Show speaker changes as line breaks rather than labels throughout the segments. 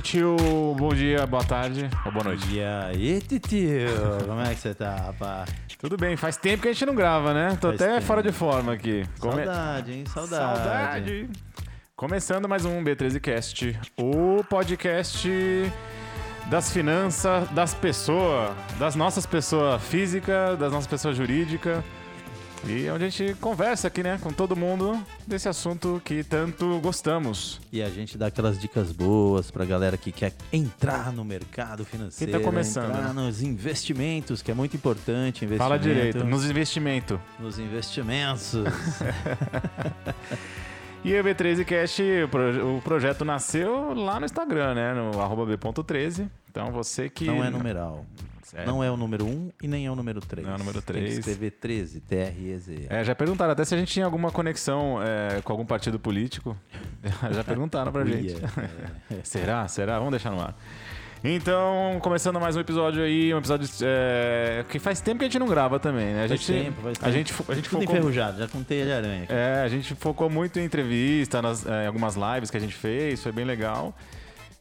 titio. Bom dia, boa tarde ou boa noite.
E aí, titio? Como é que você tá, rapaz?
Tudo bem, faz tempo que a gente não grava, né? Tô
Faz
até
tempo.
fora de forma aqui. Come-
Saudade, hein? Saudade.
Saudade. Começando mais um B13Cast, o podcast das finanças das pessoas, das nossas pessoas físicas, das nossas pessoas jurídicas. E onde a gente conversa aqui, né, com todo mundo desse assunto que tanto gostamos.
E a gente dá aquelas dicas boas pra galera que quer entrar no mercado financeiro.
Quem tá começando,
Entrar
né?
nos investimentos, que é muito importante.
Fala direito, nos investimentos.
Nos investimentos.
E o B13Cast, o, pro- o projeto nasceu lá no Instagram, né, no arroba B.13. Então você que...
Não é numeral.
É.
Não é o número 1 e nem é o número 3.
Não é o número
Tem que
três.
escrever 13, T-R-E-Z.
É, já perguntaram até se a gente tinha alguma conexão é, com algum partido político. já perguntaram pra gente.
É.
Será? Será? Vamos deixar no ar. Então, começando mais um episódio aí, um episódio é, que faz tempo que a gente não grava também, né? A
Faz
gente,
tempo, faz
a
tempo.
gente, fo- a gente
Tudo
focou,
enferrujado, já com teia de aranha. aqui.
é, a gente focou muito em entrevista, nas, é, em algumas lives que a gente fez, foi bem legal.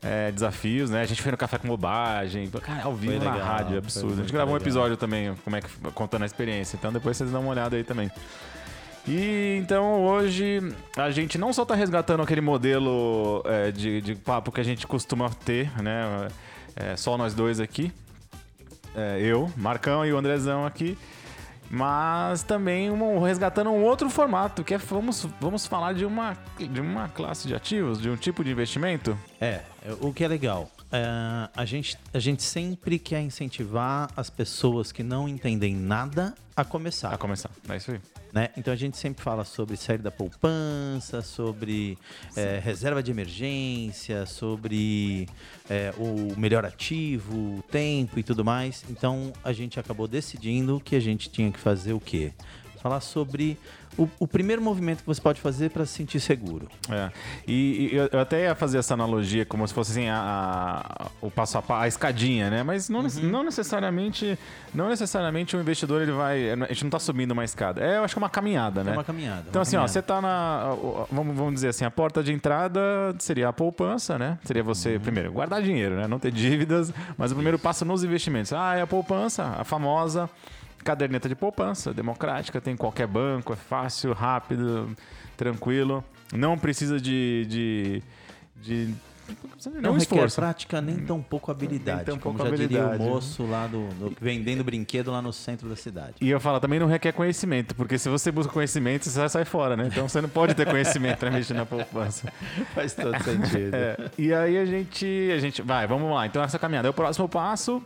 É, desafios, né? A gente fez no Café com Bobagem, cara, ao vivo
Foi
na
legal,
rádio,
foi
absurdo. A gente gravou um
legal.
episódio também, como é que contando a experiência. Então depois vocês dão uma olhada aí também. E então hoje a gente não só tá resgatando aquele modelo é, de, de papo que a gente costuma ter, né? É, só nós dois aqui. É, eu, Marcão e o Andrezão aqui. Mas também um- resgatando um outro formato, que é vamos, vamos falar de uma, de uma classe de ativos, de um tipo de investimento.
É, o que é legal. é, a, gente, a gente sempre quer incentivar as pessoas que não entendem nada a começar.
A começar. É isso aí.
Né? Então a gente sempre fala sobre sair da poupança, sobre é, reserva de emergência, sobre é, o melhor ativo, o tempo e tudo mais. Então a gente acabou decidindo que a gente tinha que fazer o quê? Falar sobre o, o primeiro movimento que você pode fazer para se sentir seguro.
É. E, e eu até ia fazer essa analogia como se fosse assim a, a- o passo a passo, a escadinha, né? Mas não, nece- não necessariamente, não necessariamente o investidor ele vai, a gente não tá subindo uma escada. É, eu acho que é uma caminhada, né?
É uma caminhada.
Então
uma
assim, ó,
caminhada.
você tá na, vamos, vamos dizer assim, a porta de entrada seria a poupança, né? Seria você, primeiro, guardar dinheiro, né? Não ter dívidas, mas o primeiro passo nos investimentos. Ah, é a poupança, a famosa caderneta de poupança, democrática, tem em qualquer banco, é fácil, rápido, tranquilo. Não precisa de... de, de
Não,
não esforço.
prática nem tão pouco habilidade.
Nem tão
como
pouco
já diria o
habilidade.
moço lá do, do- vendendo brinquedo lá no centro da cidade.
E eu falo, também não requer conhecimento, porque se você busca conhecimento, você sai fora, né? Então você não pode ter conhecimento para mexer na poupança.
Faz todo sentido.
É, e aí a gente, a gente. Vai, vamos lá. Então essa caminhada. Aí o próximo passo.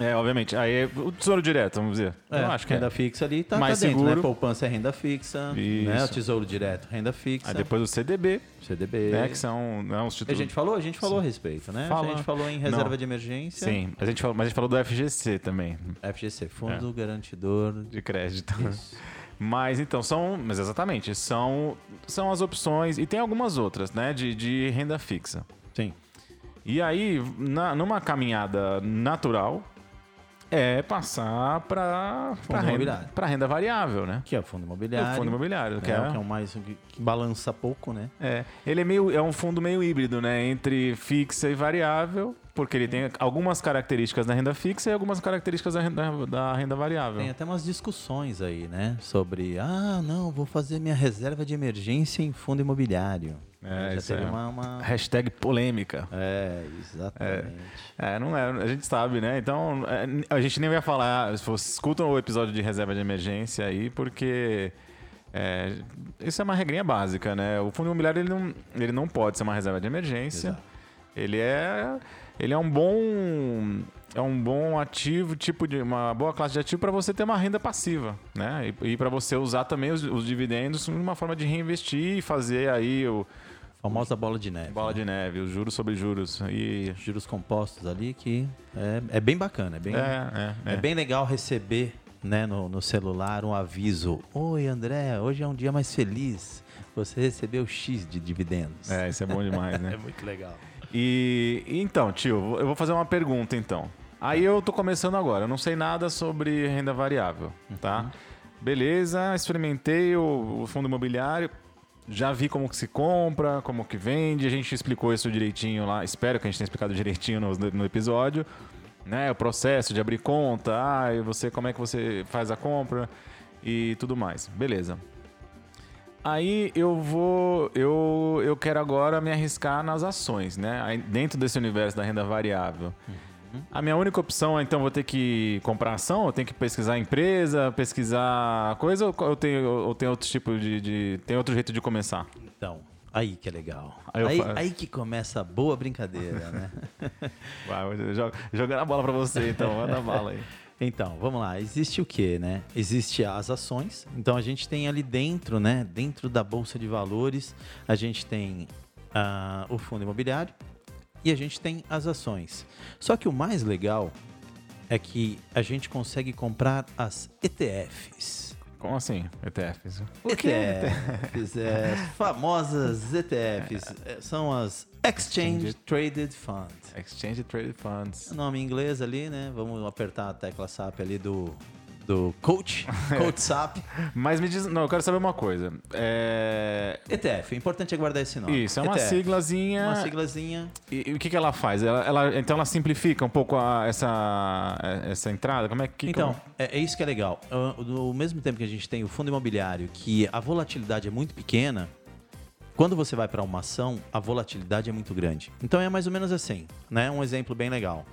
É, obviamente. Aí é o tesouro direto, vamos dizer.
É,
eu acho que é.
renda fixa ali tá,
Mais
tá dentro,
seguro.
né? Poupança é renda fixa, né?
Isso.
O tesouro direto, renda fixa,
Aí depois o CDB,
CDB.
né? Que são né, os
A
títulos.
gente falou, a gente falou a respeito, né?
Fala.
A gente falou em reserva
Não.
de emergência.
Sim, a gente falou, mas a gente falou do FGC também,
FGC, Fundo
É.
Garantidor.
de crédito.
Isso.
Mas então, são. Mas exatamente, são, são as opções. E tem algumas outras, né? De, de renda fixa.
Sim.
E aí, na- numa caminhada natural, é passar para renda, pra renda variável, né?
Que é o fundo imobiliário.
O fundo imobiliário, que
é,
é,
o que é mais que, que balança pouco, né?
é, ele é meio é um fundo meio híbrido, né, entre fixa e variável, porque ele tem algumas características da renda fixa e algumas características da renda, da renda variável.
Tem até umas discussões aí, né? Sobre, ah, não, vou fazer minha reserva de emergência em fundo imobiliário.
É,
Já
isso
teve
é.
uma, uma-
Hashtag polêmica.
É, exatamente.
É, não é, a gente sabe, né? Então, é, a gente nem vai falar, se vocês escutam o episódio de reserva de emergência aí, porque é, isso é uma regrinha básica, né? O fundo imobiliário ele não, ele não pode ser uma reserva de emergência.
Exato.
Ele é, ele é um bom é um bom ativo, tipo de uma boa classe de ativo para você ter uma renda passiva, né? E, e para você usar também os, os dividendos como uma forma de reinvestir e fazer aí o
Famosa bola de neve.
bola
né?
de neve, os juros sobre juros e
Juros compostos ali que é, é bem bacana, é bem,
é, é,
é
é.
bem legal receber né, no, no celular um aviso. Oi, André, hoje é um dia mais feliz. Você recebeu X de dividendos.
É, isso é bom demais, né?
É muito legal.
E então, tio, eu vou fazer uma pergunta então. Aí eu tô começando agora, eu não sei nada sobre renda variável, tá? Beleza, experimentei o, o fundo imobiliário. Já vi como que se compra, como que vende, a gente explicou isso direitinho lá, espero que a gente tenha explicado direitinho no, no episódio, né? O processo de abrir conta, ah, e você, como é que você faz a compra e tudo mais. Beleza. Aí eu vou, eu, eu quero agora me arriscar nas ações, né? Aí, dentro desse universo da renda variável. A minha única opção é, então, vou ter que comprar ação, eu tenho que pesquisar empresa, pesquisar coisa, ou eu tenho, ou tem outro tipo de, de- Tem outro jeito de começar?
Então, aí que é legal.
Aí
Aí, aí que começa a boa brincadeira, né?
Vai, jogo- jogando a bola pra você, então, manda bala aí.
Então, vamos lá. Existe o que, né? Existe as ações. Então, a gente tem ali dentro, né? Dentro da bolsa de valores, a gente tem ah, o fundo imobiliário e a gente tem as ações. Só que o mais legal é que a gente consegue comprar as ETFs.
Como assim, ETFs?
ETFs, é, famosas ETFs, é, são as Exchange Traded Funds.
Exchange Traded Funds.
Nome em inglês ali, né? Vamos apertar a tecla SAP ali do, do coach, coach SAP.
Mas me diz, não, eu quero saber uma coisa. É...
ETF, o importante é guardar esse nome.
Isso, é uma
ETF.
siglazinha.
Uma siglazinha.
E, e o que, que ela faz? Ela, ela- então ela simplifica um pouco a- essa, essa entrada? Como é que.
Então,
como-
é, é isso que é legal. Ah, No mesmo tempo que a gente tem o fundo imobiliário, que a volatilidade é muito pequena, quando você vai para uma ação, a volatilidade é muito grande. Então é mais ou menos assim, né? Um exemplo bem legal.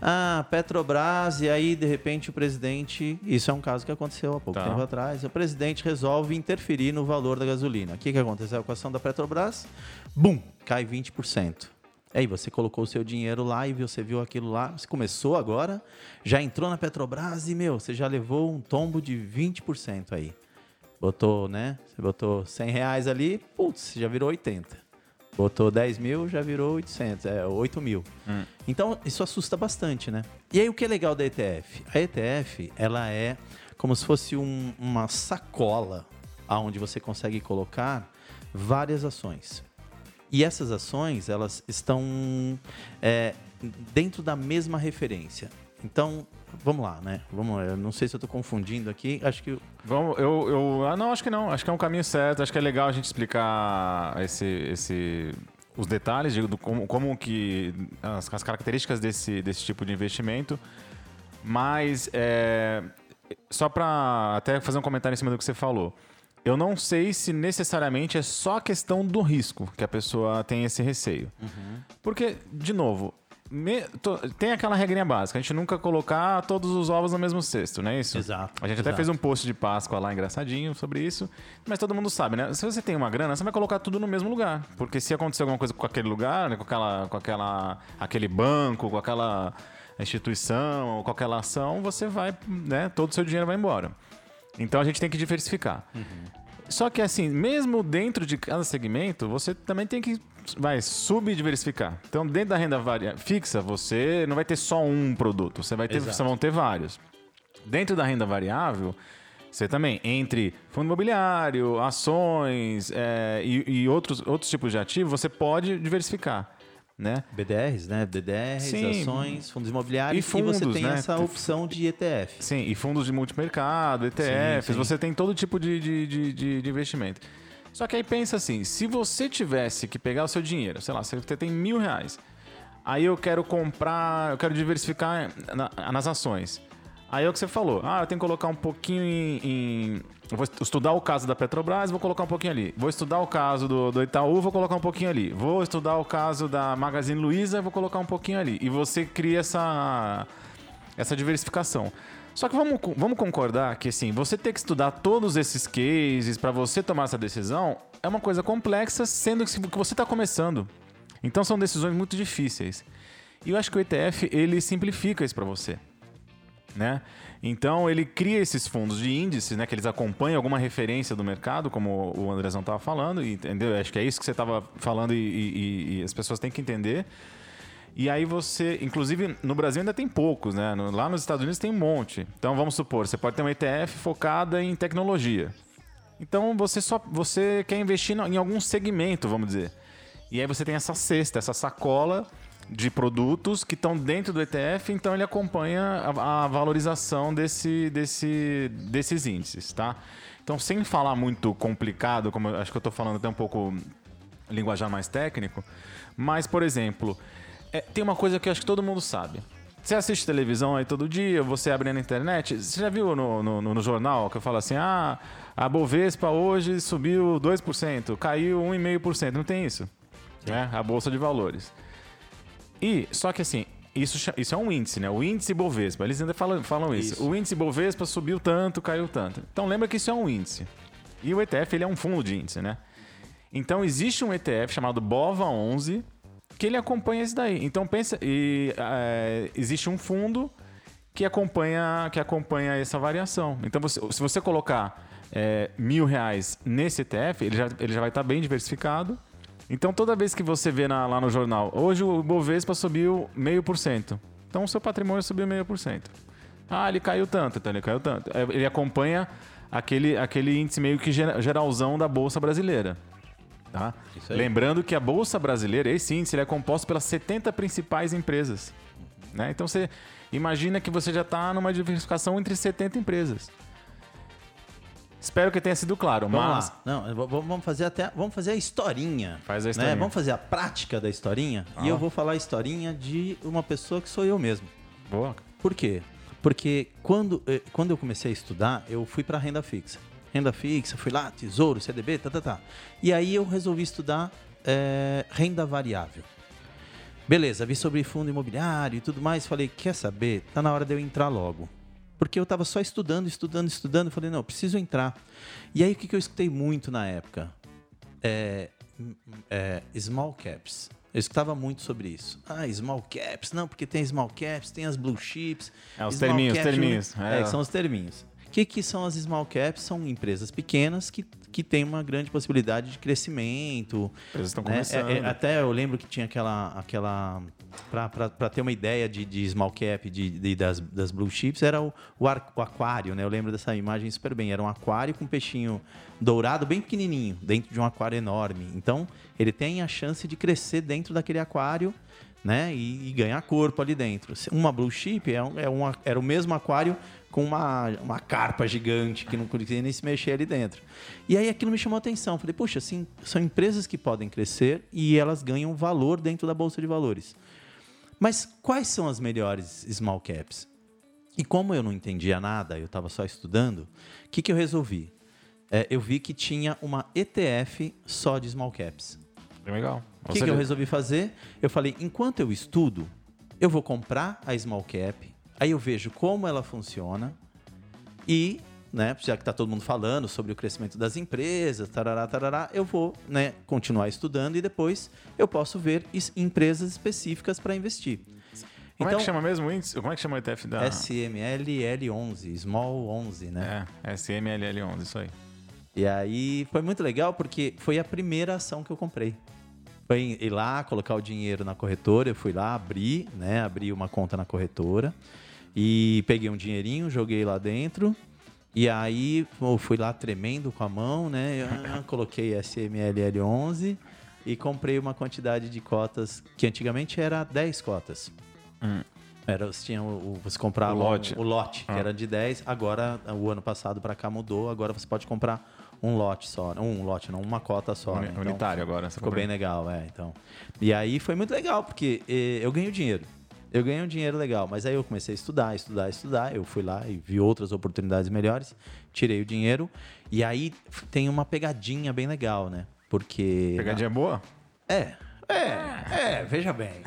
Ah, Petrobras, e aí de repente o presidente. Isso é um caso que aconteceu há pouco
Tá.
tempo atrás. O presidente resolve interferir no valor da gasolina. O que, que aconteceu com a ação da Petrobras? Bum! Cai 20%. Aí você colocou o seu dinheiro lá e você viu aquilo lá, você começou agora, já entrou na Petrobras e, meu, você já levou um tombo de 20% aí. Botou, né? Você botou 100 reais ali, putz, já virou 80. Botou 10 mil, já virou 800, é 8 mil. Então, isso assusta bastante, né? E aí, o que é legal da ETF? A ETF, ela é como se fosse um- uma sacola aonde você consegue colocar várias ações. E essas ações, elas estão é, dentro da mesma referência. Então, vamos lá, né? Vamos lá. Eu não sei se eu estou confundindo aqui. Acho que
Vamos, eu, eu. Ah, não, acho que não. Acho que é um caminho certo. Acho que é legal a gente explicar esse, esse, os detalhes de do, como, como que. As, as características desse, desse tipo de investimento. Mas. é, só para até fazer um comentário em cima do que você falou. Eu não sei se necessariamente é só a questão do risco que a pessoa tem esse receio. Porque, de novo, me- to- tem aquela regrinha básica, a gente nunca colocar todos os ovos no mesmo cesto, não é isso?
Exato,
A gente até
exato.
fez um post de Páscoa lá engraçadinho sobre isso, mas todo mundo sabe, né? Se você tem uma grana, você vai colocar tudo no mesmo lugar, porque se acontecer alguma coisa com aquele lugar, né, com aquela, com aquela, aquele banco, com aquela instituição, ou com aquela ação, você vai, né? Todo o seu dinheiro vai embora. Então a gente tem que diversificar. Só que assim, mesmo dentro de cada segmento, você também tem que vai subdiversificar. Então, dentro da renda fixa, você não vai ter só um produto, você vai ter,
Exato.
você vão ter vários. Dentro da renda variável, você também, entre fundo imobiliário, ações é, e, e outros, outros tipos de ativo, você pode diversificar, né?
BDRs, né? BDRs,
Sim.
ações, fundos imobiliários.
E fundos,
você tem
né?
essa opção de ETF.
Sim, e fundos de multimercado, ETFs,
Sim, sim.
você tem todo tipo de, de, de, de- investimento. Só que aí pensa assim, se você tivesse que pegar o seu dinheiro, sei lá, você tem mil reais, aí eu quero comprar, eu quero diversificar na- nas ações. Aí é o que você falou, ah, eu tenho que colocar um pouquinho em... em- vou estudar o caso da Petrobras, vou colocar um pouquinho ali. Vou estudar o caso do, do Itaú, vou colocar um pouquinho ali. Vou estudar o caso da Magazine Luiza, vou colocar um pouquinho ali. E você cria essa essa diversificação. Só que vamos, vamos concordar que assim, você ter que estudar todos esses cases para você tomar essa decisão é uma coisa complexa, sendo que se- que você está começando. Então são decisões muito difíceis. E eu acho que o ETF ele simplifica isso para você, né? Então ele cria esses fundos de índices, né, que eles acompanham alguma referência do mercado, como o Andrezão estava falando, entendeu? Acho que é isso que você estava falando e, e- e as pessoas têm que entender. E aí você, inclusive no Brasil ainda tem poucos, né? Lá nos Estados Unidos tem um monte. Então vamos supor, você pode ter uma ETF focada em tecnologia. Então você só você quer investir em algum segmento, vamos dizer. E aí você tem essa cesta, essa sacola de produtos que estão dentro do ETF, então ele acompanha a, a valorização desse, desse, desses índices, tá? Então, sem falar muito complicado, como acho que eu estou falando até um pouco linguajar mais técnico, mas, por exemplo, é, tem uma coisa que eu acho que todo mundo sabe. Você assiste televisão aí todo dia, você abre na internet. Você já viu no, no, no jornal que eu falo assim: ah, a Bovespa hoje subiu 2%, caiu 1,5%. Não tem isso. Né? A Bolsa de Valores. E, só que assim, isso, isso é um índice, né? O índice Bovespa. Eles ainda falam, falam isso. isso. O índice Bovespa subiu tanto, caiu tanto. Então lembra que isso é um índice. E o ETF ele é um fundo de índice, né? Então existe um ETF chamado BOVA11 que ele acompanha isso daí. Então pensa, e, é, existe um fundo que acompanha, que acompanha essa variação. Então você, se você colocar é, mil reais nesse ETF, ele já, ele já vai estar bem diversificado. Então toda vez que você vê na, lá no jornal, hoje o Bovespa subiu meio por cento. Então o seu patrimônio subiu meio por cento. Ah, ele caiu tanto, então ele caiu tanto. É, ele acompanha aquele, aquele índice meio que geralzão da Bolsa Brasileira. Tá? Lembrando que a Bolsa Brasileira, esse índice, ele é composto pelas 70 principais empresas. Né? Então você imagina que você já está numa diversificação entre 70 empresas. Espero que tenha sido claro,
vamos
mas...
Lá. Não, vamos fazer até, vamos fazer a historinha.
Faz a historinha.
Né? Vamos fazer a prática da historinha. Ah. E eu vou falar a historinha de uma pessoa que sou eu mesmo.
Boa.
Por quê? Porque quando, eh, quando eu comecei a estudar, eu fui para renda fixa renda fixa, fui lá, tesouro, CDB, tá, tá, tá. E aí eu resolvi estudar é, renda variável. Beleza, vi sobre fundo imobiliário e tudo mais, falei, quer saber? Tá na hora de eu entrar logo. Porque eu estava só estudando, estudando, estudando, falei, não, preciso entrar. E aí o que, que eu escutei muito na época? É, é, small caps. Eu escutava muito sobre isso. Ah, small caps, não, porque tem small caps, tem as blue chips.
É, os terminhos, caps, terminhos.
É. é, são os terminhos. O que, que são as small caps? São empresas pequenas que, que têm uma grande possibilidade de crescimento.
Empresas estão né? começando.
É, é, até eu lembro que tinha aquela. aquela Para ter uma ideia de, de small cap de, de, das, das blue chips, era o, o, ar, o, aquário, né? Eu lembro dessa imagem super bem. Era um aquário com um peixinho dourado bem pequenininho, dentro de um aquário enorme. Então, ele tem a chance de crescer dentro daquele aquário né? E, e, ganhar corpo ali dentro. Uma blue chip é, um, é uma, era o mesmo aquário com uma, uma carpa gigante que não conseguia nem se mexer ali dentro. E aí aquilo me chamou a atenção. Falei, puxa, assim, são empresas que podem crescer e elas ganham valor dentro da Bolsa de Valores. Mas quais são as melhores small caps? E como eu não entendia nada, eu estava só estudando, o que, que eu resolvi? É, eu vi que tinha uma ETF só de small caps.
Legal.
O que, que eu resolvi fazer? Eu falei, enquanto eu estudo, eu vou comprar a small cap, Aí eu vejo como ela funciona e, né, já que está todo mundo falando sobre o crescimento das empresas, tarará, tarará, eu vou né, continuar estudando e depois eu posso ver empresas específicas para investir.
Como então, é que então chama mesmo o índice? Como é que chama o ETF da...
SMLL11, Small 11, né?
É, SMLL11, isso aí.
E aí foi muito legal porque foi a primeira ação que eu comprei foi ir lá, colocar o dinheiro na corretora. Eu fui lá, abri, né? Abri uma conta na corretora. E peguei um dinheirinho, joguei lá dentro. E aí eu fui lá tremendo com a mão, né? Eu, coloquei SMLL11 e comprei uma quantidade de cotas que antigamente era 10 cotas. Hum. Era, você, tinha o, você comprava o lote, o, o lote ah. que era de 10. Agora, o ano passado para cá mudou. Agora você pode comprar um lote só. Um lote, não, uma cota só.
Un,
né?
então, unitário agora.
Ficou bem legal, é. Então. E aí foi muito legal, porque eh, eu ganho dinheiro. Eu ganhei um dinheiro legal, mas aí eu comecei a estudar, estudar, estudar. Eu fui lá e vi outras oportunidades melhores, tirei o dinheiro. E aí tem uma pegadinha bem legal, né? Porque.
Pegadinha boa?
É. É, é, veja bem.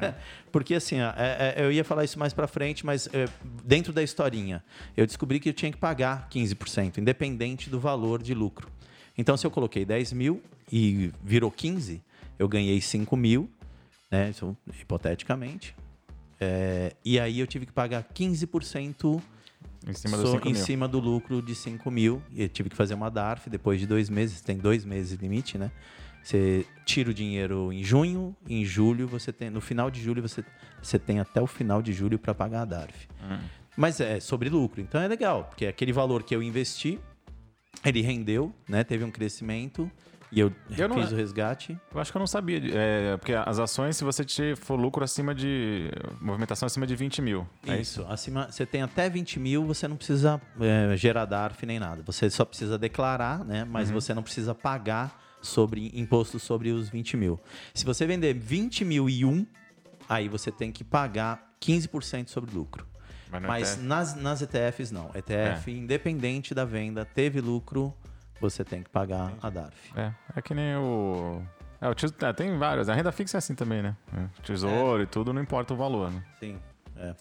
Porque assim, ó, é, é, eu ia falar isso mais para frente, mas é, dentro da historinha, eu descobri que eu tinha que pagar 15%, independente do valor de lucro. Então, se eu coloquei 10 mil e virou 15, eu ganhei 5 mil, né? Isso, hipoteticamente. É, e aí eu tive que pagar 15%
em cima, do,
em cima do lucro de 5 mil. E eu tive que fazer uma DARF depois de dois meses, tem dois meses limite, né? Você tira o dinheiro em junho, em julho, você tem. No final de julho, você, você tem até o final de julho para pagar a DARF. Hum. Mas é sobre lucro. Então é legal, porque aquele valor que eu investi, ele rendeu, né? Teve um crescimento E eu,
Eu não-
fiz o resgate.
Eu acho que eu não sabia. É, porque as ações, se você te for lucro acima de. movimentação acima de 20 mil. É isso?
Isso. Acima, você tem até 20 mil, você não precisa é, gerar DARF nem nada. Você só precisa declarar, né? Mas você não precisa pagar sobre imposto sobre os 20 mil. Se você vender 20 mil e um, aí você tem que pagar 15% sobre lucro.
Mas não
Mas
é-
nas, nas ETFs não. ETF, independente da venda, teve lucro, você tem que pagar a DARF.
É, é que nem o. É, o é, tem vários. A renda fixa é assim também, né? É, Tesouro e tudo, não importa o valor, né?
Sim. É.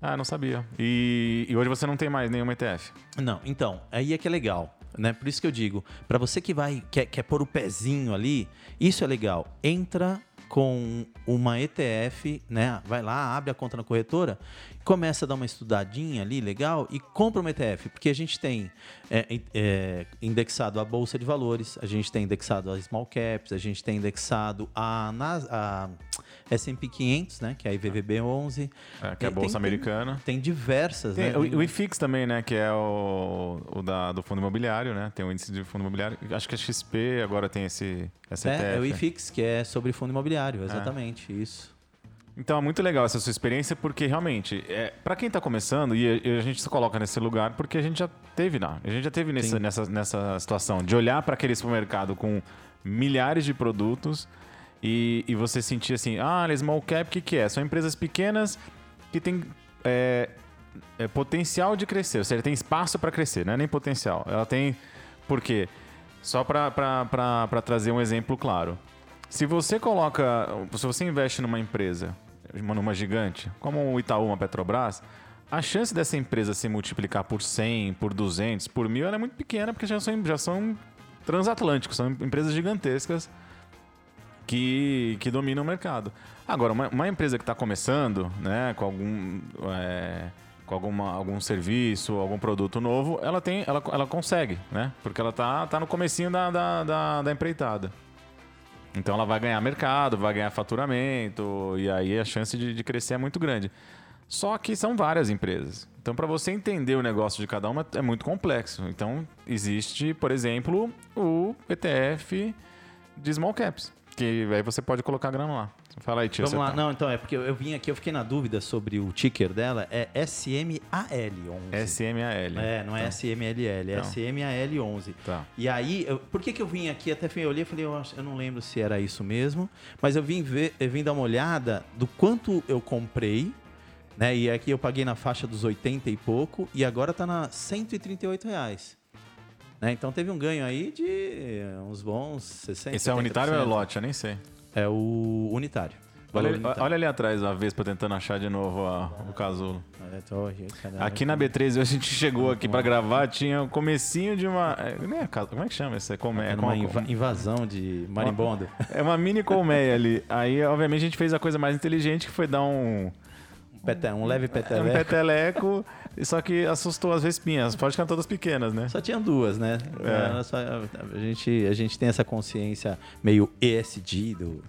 Ah, não sabia. E, e hoje você não tem mais nenhuma ETF.
Não, então, aí é que é legal, né? Por isso que eu digo, para você que vai quer, quer pôr o pezinho ali, isso é legal. Entra com uma ETF, né? Vai lá, abre a conta na corretora, começa a dar uma estudadinha ali, legal, e compra uma ETF, porque a gente tem é, é, indexado a bolsa de valores, a gente tem indexado a small caps, a gente tem indexado a, a S&P 500, né? Que é a IVVB 11.
É, que é a
Tem-
Bolsa
tem-
Americana.
Tem diversas,
Tem
né?
o, o IFIX também, né? Que é o, o da, do fundo imobiliário, né? Tem o índice de fundo imobiliário. Acho que a XP agora tem esse, essa.
É, é o IFIX, que é sobre fundo imobiliário, exatamente, isso.
Então é muito legal essa sua experiência, porque realmente, é, para quem está começando, e a, e a gente se coloca nesse lugar, porque a gente já teve lá. A gente já teve nessa, nessa, nessa situação de olhar para aquele supermercado com milhares de produtos e, e você sentir assim, ah, small cap, o que, que é? São empresas pequenas que têm é, é, potencial de crescer, ou seja, tem espaço para crescer, não é nem potencial. Ela tem. Por quê? Só para trazer um exemplo claro. Se você coloca. Se você investe numa empresa, numa gigante, como o Itaú, uma Petrobras, a chance dessa empresa se multiplicar por 100, por 200, por mil, ela é muito pequena, porque já são, já são transatlânticos, são empresas gigantescas que, que dominam o mercado. Agora, uma, uma empresa que está começando, né, com algum, é, com alguma, algum serviço, algum produto novo, ela tem, ela, ela consegue, né? Porque ela tá, tá no comecinho da, da, da, da empreitada. Então ela vai ganhar mercado, vai ganhar faturamento, e aí a chance de, de crescer é muito grande. Só que são várias empresas. Então, para você entender o negócio de cada uma, é muito complexo. Então, existe, por exemplo, o ETF de small caps, que aí você pode colocar grana lá. Fala aí, tio.
Vamos lá,
tá-
não, então, é porque eu, eu vim aqui, eu fiquei na dúvida sobre o ticker dela, é SMAL11.
SMAL.
É, não é SMLL, é
Então.
SMAL11.
Tá.
E aí, eu- por que, que eu vim aqui? Até eu olhei e falei, eu, eu não lembro se era isso mesmo, mas eu vim ver, eu vim dar uma olhada do quanto eu comprei, né? E aqui eu paguei na faixa dos 80 e pouco, e agora tá na 138 reais. Né? Então teve um ganho aí de uns bons 60
Esse é unitário ou é
70%.
lote? Eu nem sei.
É o unitário.
Olha,
unitário.
olha ali atrás a Vespa tentando achar de novo a- o casulo.
É.
Aqui na B13 a gente chegou aqui pra gravar, tinha o comecinho de uma. é, nem é Como é que chama isso? É colmeia.
É uma inva- invasão de marimbondo.
É uma mini colmeia ali. Aí, obviamente, a gente fez a coisa mais inteligente que foi dar um,
Um leve
um
peteleco.
peteleco, só que assustou as vespinhas. Pode ficar todas pequenas, né?
Só tinha duas, né?
É.
Era só- a, gente, a gente tem essa consciência meio ESG do.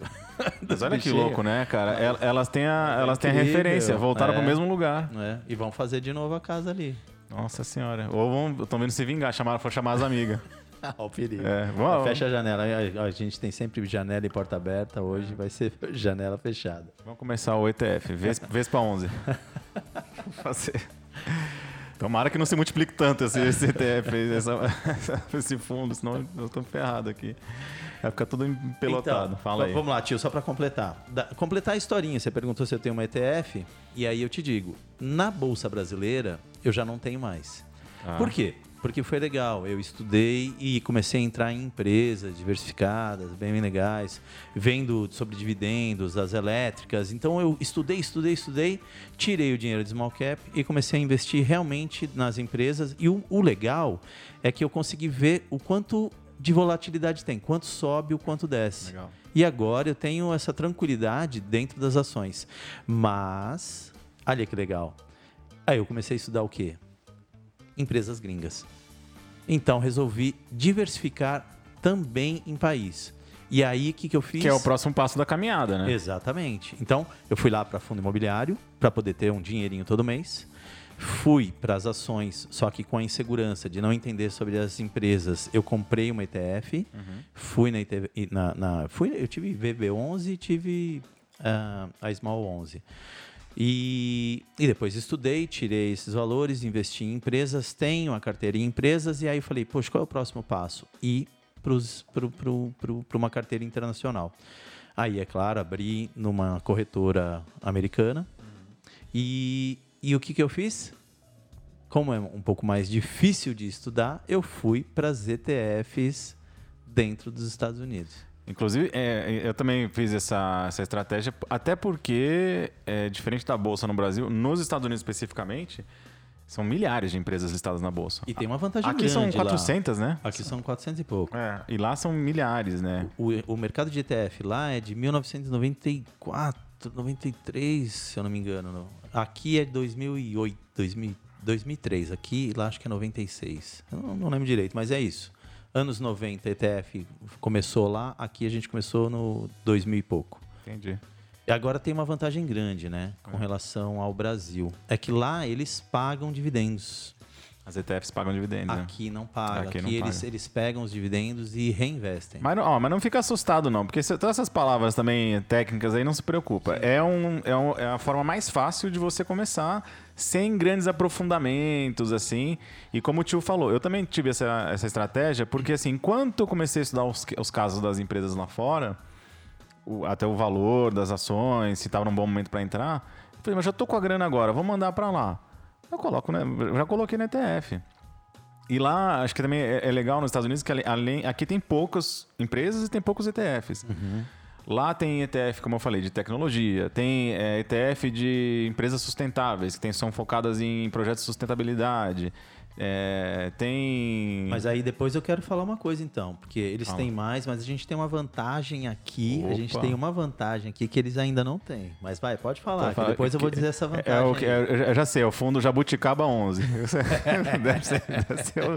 Mas olha que louco, né, cara? El- Elas têm a, elas têm a referência, voltaram
É.
pro mesmo lugar.
né? E vão fazer de novo a casa ali.
Nossa senhora. Ou estão vindo se vingar, chamaram, for chamar as amigas.
Olha o perigo.
É, vamos-
Fecha a janela. A, gente tem sempre janela e porta aberta. Hoje vai ser janela fechada.
Vamos começar o ETF. Vespa, Vespa 11. Vamos fazer. Tomara que não se multiplique tanto esse, esse ETF, essa- esse fundo, senão nós estamos ferrados aqui. Vai ficar tudo empelotado.
Então,
Fala aí.
Vamos lá, tio, só para completar. Da- completar a historinha. Você perguntou se eu tenho uma ETF. E aí eu te digo: na Bolsa Brasileira, eu já não tenho mais.
Ah.
Por quê? Porque foi legal. Eu estudei e comecei a entrar em empresas diversificadas, bem legais, vendo sobre dividendos, as elétricas. Então eu estudei, estudei, estudei, tirei o dinheiro de small cap e comecei a investir realmente nas empresas. E o, o legal é que eu consegui ver o quanto de volatilidade tem, quanto sobe, o quanto desce.
Legal.
E agora eu tenho essa tranquilidade dentro das ações. Mas, olha que legal. Aí eu comecei a estudar o quê? Empresas gringas. Então resolvi diversificar também em país. E aí o que, que eu fiz?
Que é o próximo passo da caminhada, né?
Exatamente. Então, eu fui lá para fundo imobiliário para poder ter um dinheirinho todo mês. Fui para as ações, só que com a insegurança de não entender sobre as empresas, eu comprei uma ETF, fui na, ETF, na, na- fui, eu tive VB11 e tive ah, a Small 11. E, e depois estudei, tirei esses valores, investi em empresas, tenho a carteira em empresas, e aí falei, poxa, qual é o próximo passo? Ir para uma carteira internacional. Aí, é claro, abri numa corretora americana. E, e o que, que eu fiz? Como é um pouco mais difícil de estudar, eu fui para as ETFs dentro dos Estados Unidos.
Inclusive, é, eu também fiz essa, essa estratégia, até porque, é, diferente da Bolsa no Brasil, nos Estados Unidos especificamente, são milhares de empresas listadas na Bolsa.
E tem uma vantagem
Aqui
grande
são
lá.
400, né?
Aqui são 400 e pouco.
É, e lá são milhares, né?
O, o mercado de ETF lá é de 1994, 93, se eu não me engano. não. Aqui é 2008, 2000, 2003. Aqui lá acho que é 96. Eu não, não lembro direito, mas é isso. Anos 90, ETF começou lá. Aqui a gente começou no 2000 e pouco.
Entendi.
E agora tem uma vantagem grande, né? Com relação ao Brasil. É que lá eles pagam dividendos.
As ETFs pagam dividendos, né?
Aqui não paga.
Aqui
Aqui,
não
eles,
paga.
eles pegam os dividendos e reinvestem.
Mas não, ó, mas não fica assustado, não, porque se- todas essas palavras também técnicas aí não se preocupa. É, um, é, um- é a forma mais fácil de você começar sem grandes aprofundamentos, assim. E como o tio falou, eu também tive essa, essa estratégia, porque assim, enquanto eu comecei a estudar os, os casos das empresas lá fora, o- até o valor das ações, se estava num bom momento para entrar, eu falei, mas já tô com a grana agora, vou mandar para lá. Eu coloco, né? Já coloquei no ETF. E lá, acho que também é, é legal nos Estados Unidos que além, aqui tem poucas empresas e tem poucos ETFs. Lá tem ETF, como eu falei, de tecnologia, tem é, ETF de empresas sustentáveis, que tem, são focadas em projetos de sustentabilidade. É, tem.
Mas aí depois eu quero falar uma coisa então, porque eles têm mais, mas a gente tem uma vantagem aqui, a gente
Opa.
tem uma vantagem aqui que eles ainda não têm. Mas vai, pode falar, que depois eu vou
que-
dizer essa
É,
vantagem.
o que, é, eu já sei, é o fundo Jabuticaba 11. deve ser, deve ser o,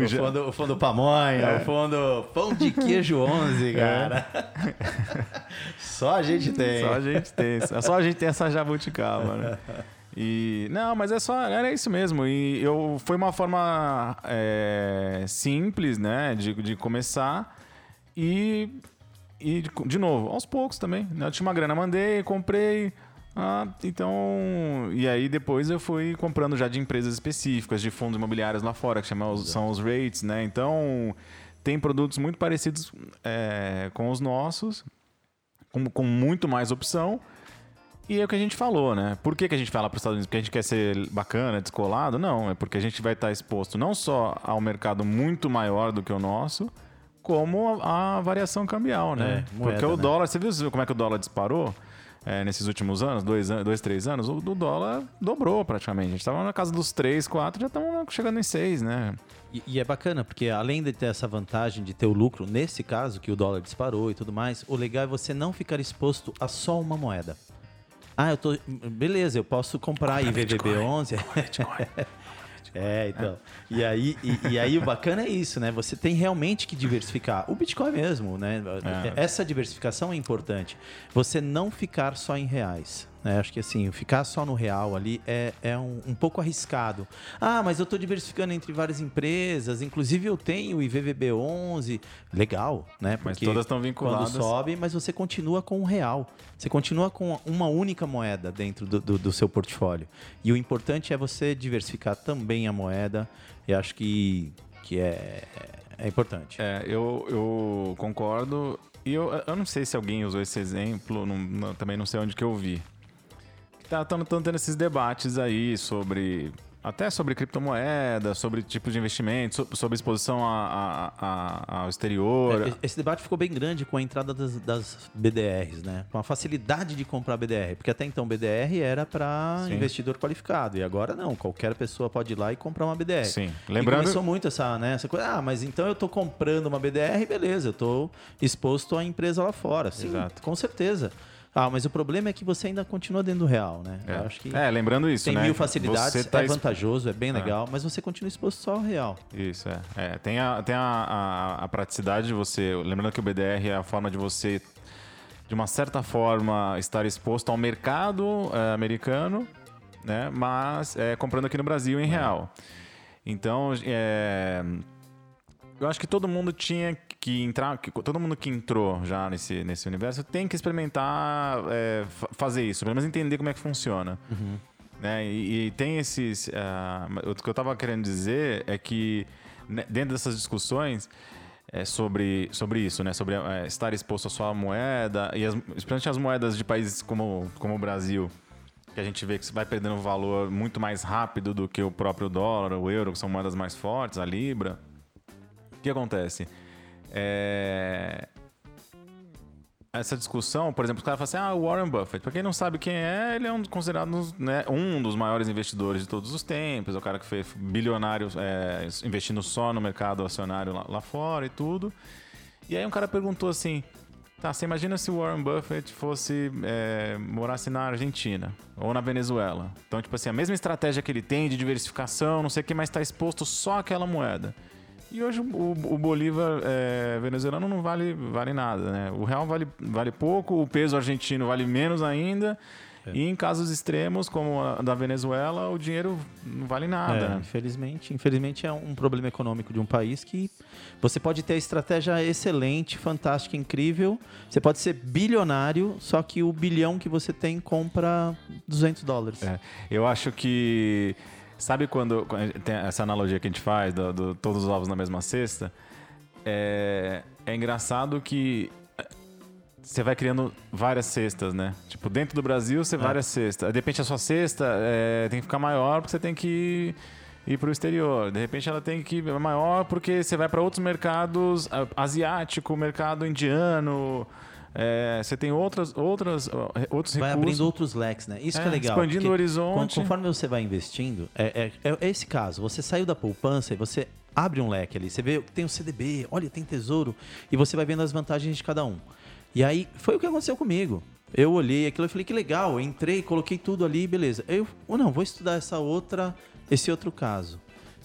o
O fundo, o fundo pamonha, o fundo pão de queijo 11, cara. Só a gente tem.
Só a gente tem. Só a gente tem essa jabuticaba, né? E, não, mas é só, era isso mesmo. E eu, foi uma forma é, simples, né, de, de começar. E, e, de, novo, aos poucos também. Né? Eu tinha uma grana, mandei, comprei. Ah, então. E aí depois eu fui comprando já de empresas específicas, de fundos imobiliários lá fora, que chama são os rates, né? Então tem produtos muito parecidos é, com os nossos, com, com muito mais opção. E é o que a gente falou, né? Por que, que a gente fala para os Estados Unidos? Porque a gente quer ser bacana, descolado? Não, é porque a gente vai estar exposto não só ao mercado muito maior do que o nosso, como a, a variação cambial, né?
É, moeda,
porque o
né?
dólar, você viu como é que o dólar disparou? é, nesses últimos anos, dois, dois, três anos, o do dólar dobrou praticamente. A gente estava na casa dos três, quatro, já estamos chegando em seis, né?
E, e é bacana, porque além de ter essa vantagem de ter o lucro, nesse caso, que o dólar disparou e tudo mais, o legal é você não ficar exposto a só uma moeda. Ah, eu tô. Beleza, eu posso comprar IVVB 11. É, então. E aí, e, e aí o bacana é isso, né? Você tem realmente que diversificar. O Bitcoin mesmo, né?
É.
Essa diversificação é importante. Você não ficar só em reais. Né? Acho que assim, ficar só no real ali é, é um, um pouco arriscado. Ah, mas eu estou diversificando entre várias empresas, inclusive eu tenho o IVVB11. Legal, né?
Mas
Porque
todas estão vinculadas.
Quando sobe, mas você continua com o real. Você continua com uma única moeda dentro do, do, do seu portfólio. E o importante é você diversificar também a moeda. E acho que, que é, é importante.
É, eu, eu concordo. E eu, eu não sei se alguém usou esse exemplo, não- não- também não sei onde que eu vi. Tá, tendo esses debates aí sobre. Até sobre criptomoeda, sobre tipo de investimento, so- sobre exposição a- a- a- ao exterior.
É, Esse debate ficou bem grande com a entrada das, das BDRs, né? Com a facilidade de comprar BDR. Porque até então BDR era para investidor qualificado. E agora não. Qualquer pessoa pode ir lá e comprar uma BDR.
Sim.
E
Lembrando.
começou muito essa, né, essa coisa. Ah, mas então eu tô comprando uma BDR, beleza, eu tô exposto à empresa lá fora. Sim,
Exato.
com certeza. Ah, mas o problema é que você ainda continua dentro do real, né?
É.
Eu acho que
É, lembrando isso,
tem
né?
mil facilidades,
Você tá
é vantajoso, é bem legal, mas você continua exposto só ao real.
Isso, é. É, tem a, tem a, a, a praticidade de você. Lembrando que o BDR é a forma de você, de uma certa forma, estar exposto ao mercado eh, americano né? Mas é, comprando aqui no Brasil em real. Então, é, eu acho que todo mundo tinha que entrar, que, todo mundo que entrou já nesse, nesse universo tem que experimentar é, fa- fazer isso, pelo menos entender como é que funciona. Né? E, e tem esses. ah, o que eu estava querendo dizer é que né, dentro dessas discussões é, sobre, sobre isso, né? sobre é, estar exposto à sua moeda, e as, principalmente as moedas de países como, como o Brasil, que a gente vê que vai perdendo valor muito mais rápido do que o próprio dólar, o euro, que são moedas mais fortes, a libra. O que acontece? É, essa discussão, por exemplo, os caras falam assim: ah, o Warren Buffett. Pra quem não sabe quem é, ele é um, considerado né, um dos maiores investidores de todos os tempos. É o cara que fez bilionário é, investindo só no mercado acionário lá, lá fora e tudo. E aí um cara perguntou assim: tá, você imagina se o Warren Buffett fosse é, morasse na Argentina ou na Venezuela? Então, tipo assim, a mesma estratégia que ele tem de diversificação, não sei o que, mas está exposto só àquela moeda. E hoje o, o Bolívar é, venezuelano não vale, vale nada, né? O real vale, vale pouco, o peso argentino vale menos ainda. E em casos extremos, como a da Venezuela, o dinheiro não vale nada.
É,
né?
infelizmente, infelizmente é um problema econômico de um país que você pode ter a estratégia excelente, fantástica, incrível. Você pode ser bilionário, só que o bilhão que você tem compra 200 dólares.
É, eu acho que. Sabe quando, quando tem essa analogia que a gente faz, do, do todos os ovos na mesma cesta? É, é engraçado que é, você vai criando várias cestas, né? Tipo, dentro do Brasil, você várias cestas. De repente, a sua cesta é, tem que ficar maior porque você tem que ir para o exterior. De repente, ela tem que ir maior porque você vai para outros mercados, asiático, mercado indiano. É, você tem outras, outras, outros
Vai
recursos.
abrindo outros leques, né? Isso que
É,
é legal.
expandindo o horizonte.
con- Conforme você vai investindo, é, é- é esse caso. Você saiu da poupança e você abre um leque ali. Você vê que tem o CDB, olha, tem tesouro. E você vai vendo as vantagens de cada um. E aí, foi o que aconteceu comigo. Eu olhei aquilo e falei, que legal. Entrei, coloquei tudo ali, beleza. Eu, ou não, vou estudar essa outra, esse outro caso.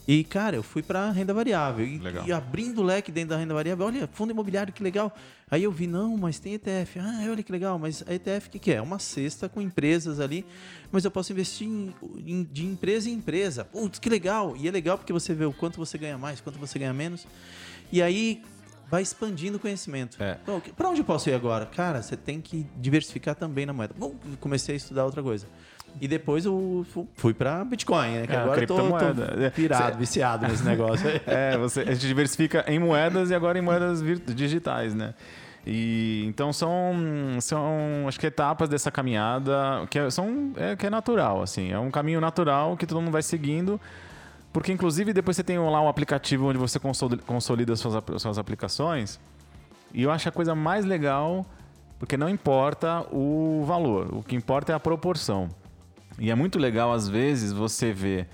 E, cara, eu fui pra renda variável. E, e abrindo o leque dentro da renda variável, olha, fundo imobiliário, que legal. Aí eu vi, não, mas tem ETF. Ah, olha que legal, mas a ETF o que, que é? É uma cesta com empresas ali, mas eu posso investir em- em- de empresa em empresa. Putz, que legal. E é legal porque você vê o quanto você ganha mais, quanto você ganha menos. E aí vai expandindo o conhecimento.
É.
Pra onde eu posso ir agora? Cara, você tem que diversificar também na moeda. Bom, comecei a estudar outra coisa. E depois eu fu- fui pra Bitcoin, né? Que
É,
agora eu tô, tô pirado, viciado nesse negócio.
É, você, a gente diversifica em moedas e agora em moedas digitais, né? E, então são, são, acho que etapas dessa caminhada que é, são, é, que é natural, assim. É um caminho natural que todo mundo vai seguindo. Porque, inclusive, depois você tem lá um aplicativo onde você consoli- consolida suas, suas aplicações. E eu acho a coisa mais legal, porque não importa o valor, o que importa é a proporção. E é muito legal, às vezes, você ver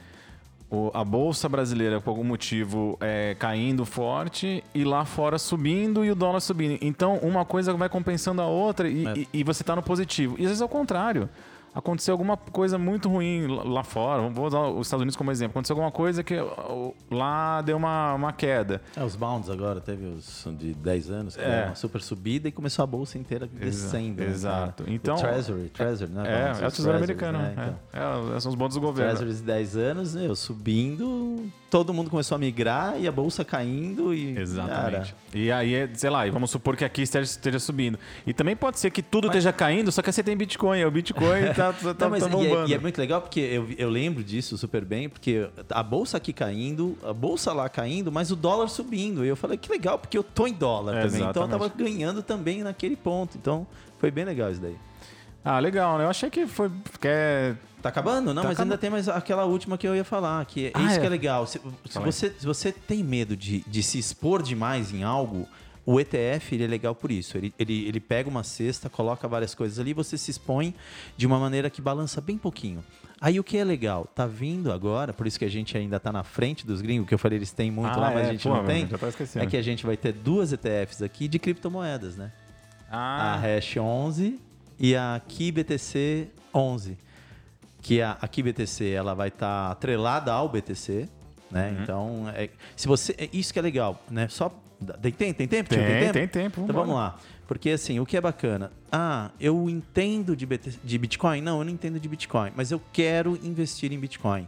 a bolsa brasileira, por algum motivo, é, caindo forte e lá fora subindo e o dólar subindo. Então, uma coisa vai compensando a outra e,
É.
e- e você está no positivo. E às vezes é o contrário. Aconteceu alguma coisa muito ruim lá- fora. Vou usar os Estados Unidos como exemplo. Aconteceu alguma coisa que lá deu uma, uma queda.
É, os bonds agora, teve os de 10 anos, que
É.
uma super subida e começou a bolsa inteira descendo. né,
exato.
cara?
Então-
O Treasury, Treasury, né?
É,
Bonds,
é o
os
Tesouro Americano.
né? Então,
É. É, são os bons do governo.
Treasuries de 10 anos, meu, subindo, todo mundo começou a migrar e a bolsa caindo e...
Exatamente. E aí, é, sei lá, vamos supor que aqui esteja, esteja subindo. E também pode ser que tudo esteja caindo, só que você tem Bitcoin. é O Bitcoin tá, tá, tá
Não, mas e,
bombando.
é, e é muito legal porque eu, eu lembro disso super bem, porque a bolsa aqui caindo, a bolsa lá caindo, mas o dólar subindo. E eu falei, que legal, porque eu tô em dólar
É,
também. Então eu tava
exatamente.
ganhando também naquele ponto. Então foi bem legal isso daí.
Ah, legal, né? Eu achei que foi. Que é...
Tá acabando? Não,
Tá
mas
acabando.
ainda tem mais aquela última que eu ia falar, que é
Ah,
isso
é.
que é legal. Se, se você, se você tem medo de, de se expor demais em algo, o ETF ele é legal por isso. Ele, ele, ele pega uma cesta, coloca várias coisas ali, você se expõe de uma maneira que balança bem pouquinho. Aí o que é legal? Tá vindo agora, por isso que a gente ainda tá na frente dos gringos, que eu falei, eles têm muito
Ah,
lá, mas
é,
a gente
pô,
não tem. É que a gente vai ter duas ETFs aqui de criptomoedas, né? a
Ah,
Hash 11 e a KeyBTC 11. Que a, a KeyBTC ela vai estar atrelada ao BTC, né?
Uhum.
Então, é, se você, é isso que é legal, né? Só tem, tem, tem tempo? Tio?
Tem,
tempo?
tem tempo,
Então vamos lá. Porque assim, o que é bacana? Ah, eu entendo de, de Bitcoin? Não, eu não entendo de Bitcoin, mas eu quero investir em Bitcoin.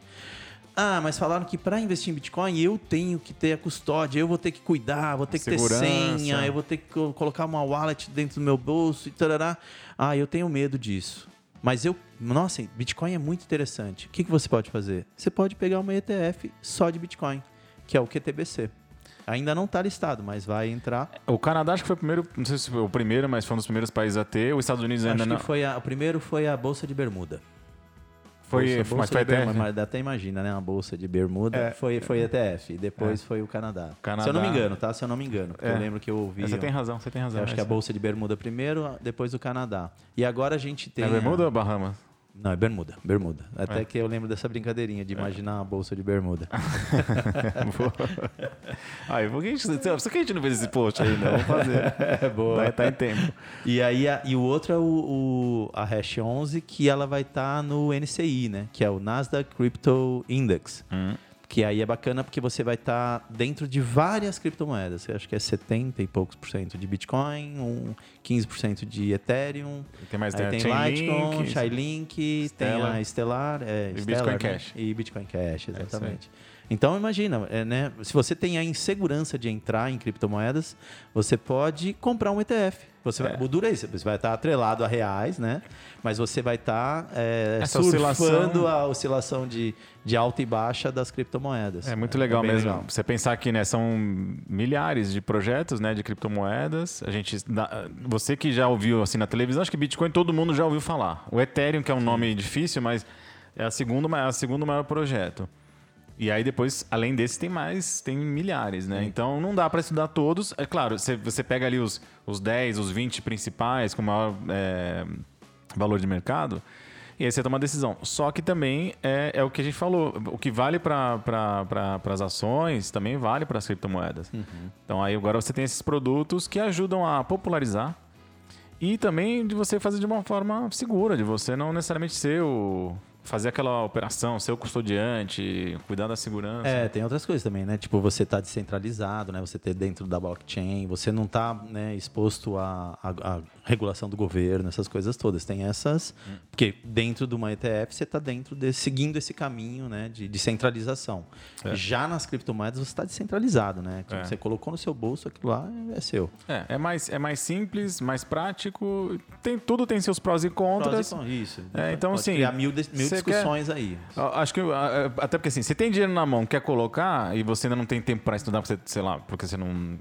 Ah, mas falaram que para investir em Bitcoin eu tenho que ter a custódia, eu vou ter que cuidar, vou ter que
Segurança.
ter senha, eu vou ter que co- colocar uma wallet dentro do meu bolso e tarará. Ah, eu tenho medo disso. Mas eu, nossa, Bitcoin é muito interessante. O que, que você pode fazer? Você pode pegar uma ETF só de Bitcoin, que é o QTBC. Ainda não está listado, mas vai entrar.
O Canadá acho que foi o primeiro, não sei se foi o primeiro, mas foi um dos primeiros países a ter. Os Estados Unidos ainda
Acho
não.
que foi a, o primeiro foi a Bolsa de Bermuda.
Foi,
bolsa,
mas
bolsa
foi
de
até.
Bermuda, mas até imagina, né? Uma bolsa de bermuda
É.
foi, foi ETF. E depois foi o Canadá.
Canadá.
Se eu não me engano, tá? Se eu não me engano. Porque
É.
eu lembro que eu ouvi.
Você tem razão, você tem razão.
eu acho que a bolsa de bermuda primeiro, depois o Canadá. E agora a gente tem.
É
a-
Bermuda ou Bahamas?
Não, é bermuda. Bermuda. Até
É.
que eu lembro dessa brincadeirinha de imaginar uma bolsa de bermuda.
Aí, por que a gente, por que a gente não fez esse post ainda? Vamos fazer.
É boa.
Vai tá em tempo.
E aí a- e o outro é o, o- a Hash 11, que ela vai estar no NCI, né? Que é o Nasdaq Crypto Index.
Hum.
Que aí é bacana porque você vai estar dentro de várias criptomoedas. Eu acho que é 70 e poucos por cento de Bitcoin, um 15% de Ethereum.
Tem mais tem,
tem Litecoin,
Chainlink,
Chainlink, tem a Stellar, é,
E
Stellar,
Bitcoin
né?
Cash.
E Bitcoin Cash,
isso aí.
Então imagina, é, né? Se você tem a insegurança de entrar em criptomoedas, você pode comprar um ETF. Você vai,
É.
o duro é isso, você vai estar atrelado a reais, né? Mas você vai estar é, surfando
oscilação-
a oscilação de, de alta e baixa das criptomoedas.
É muito legal
bem
mesmo.
legal.
Você pensar que né, são milhares de projetos né, de criptomoedas. A gente, você que já ouviu assim na televisão, acho que Bitcoin todo mundo já ouviu falar. O Ethereum, que é um nome difícil, mas é a segunda, ma- a segundo maior projeto. E aí depois, além desse, tem mais, tem milhares, né? Então não dá para estudar todos. É claro, você, você pega ali os, os 10, os 20 principais com maior é, valor de mercado. E aí você toma uma decisão. Só que também é, é o que a gente falou. O que vale para pra, as ações também vale para as criptomoedas. Então aí agora você tem esses produtos que ajudam a popularizar e também de você fazer de uma forma segura, de você não necessariamente ser o. fazer aquela operação, ser o custodiante, cuidar da segurança.
É, tem outras coisas também, né? Tipo, você tá descentralizado, né? Você ter dentro da blockchain, você não tá né, exposto à, à, à regulação do governo, essas coisas todas. Tem essas. Porque dentro de uma ETF você tá dentro de, seguindo esse caminho né, de descentralização. Já nas criptomoedas você está descentralizado, né? Tipo,
É.
Você colocou no seu bolso, aquilo lá é seu.
É, é mais, é mais simples, mais prático. Tem, tudo tem seus prós e contras.
Prós e contras, Isso.
É, então,
Pode
assim,
criar mil, mil discussões aí.
Eu Acho que, até porque assim, você tem dinheiro na mão, quer colocar, e você ainda não tem tempo para estudar, porque sei lá, porque você não.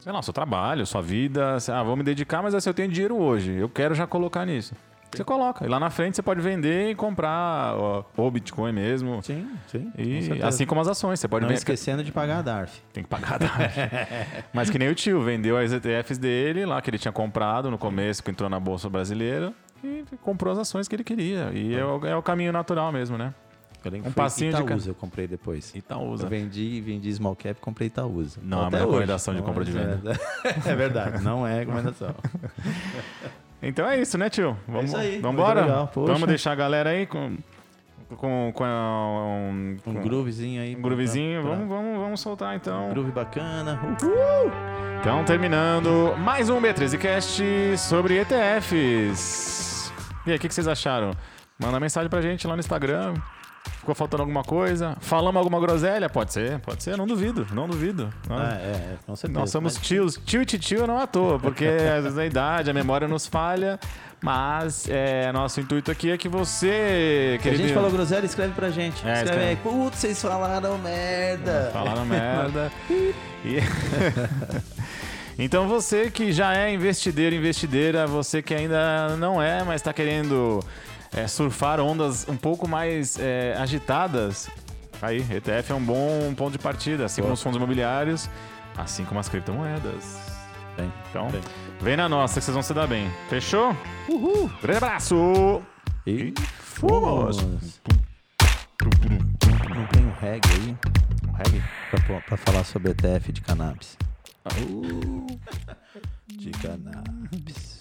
Sei lá, seu trabalho, sua vida. Ah, vou me dedicar, mas assim, eu tenho dinheiro hoje, eu quero já colocar nisso. Você coloca. E lá na frente você pode vender e comprar ó, ou Bitcoin mesmo.
Sim, sim. com
E
certeza.
assim como as ações, você pode
Não
vender.
esquecendo de pagar a DARF.
Tem que pagar a DARF. Mas que nem o tio, vendeu as ETFs dele lá, que ele tinha comprado no começo, que entrou na Bolsa Brasileira, e comprou as ações que ele queria. E é o, é o caminho natural mesmo, né?
Eu lembro
Um passinho de
Itaúsa, eu comprei depois.
Itaúsa.
Eu vendi, vendi small cap, comprei Itaúsa.
Não é uma
hoje.
recomendação de
Não,
compra de
mas
venda.
É, é verdade, não é recomendação.
Então é isso, né, tio? Vamos,
isso aí,
Vamos embora? Vamos deixar a galera aí com, com, com um,
Um
com
groovezinho aí.
um groovezinho.
pra-
Vamos, vamos, vamos soltar então.
Um groove bacana. Uhul!
Então, terminando mais um B13Cast sobre ETFs. E aí, o que, que vocês acharam? Manda mensagem pra gente lá no Instagram. Ficou faltando alguma coisa? Falamos alguma groselha? Pode ser, pode ser, não duvido, não duvido.
Ah, é, é, com certeza.
Nós somos tios, tio e tio não à toa, porque às vezes a idade, a memória nos falha, mas é, nosso intuito aqui é que você,
Se a
querido,
gente falou groselha, escreve pra gente.
É,
escreve aí.
escreve.
Putz, vocês falaram merda.
falaram merda. E- então você que já é investideiro, investideira, você que ainda não é, mas está querendo é, surfar ondas um pouco mais é, agitadas, aí, ETF é um bom ponto de partida, assim como
Boa.
os fundos imobiliários, assim como as criptomoedas.
Bem,
Então,
bem.
vem na nossa que vocês vão se dar bem. Fechou? Uhul! Grande abraço!
E
Fomos!
Não tem um reggae aí
Um reggae?
pra, pra falar sobre ETF de cannabis. De cannabis.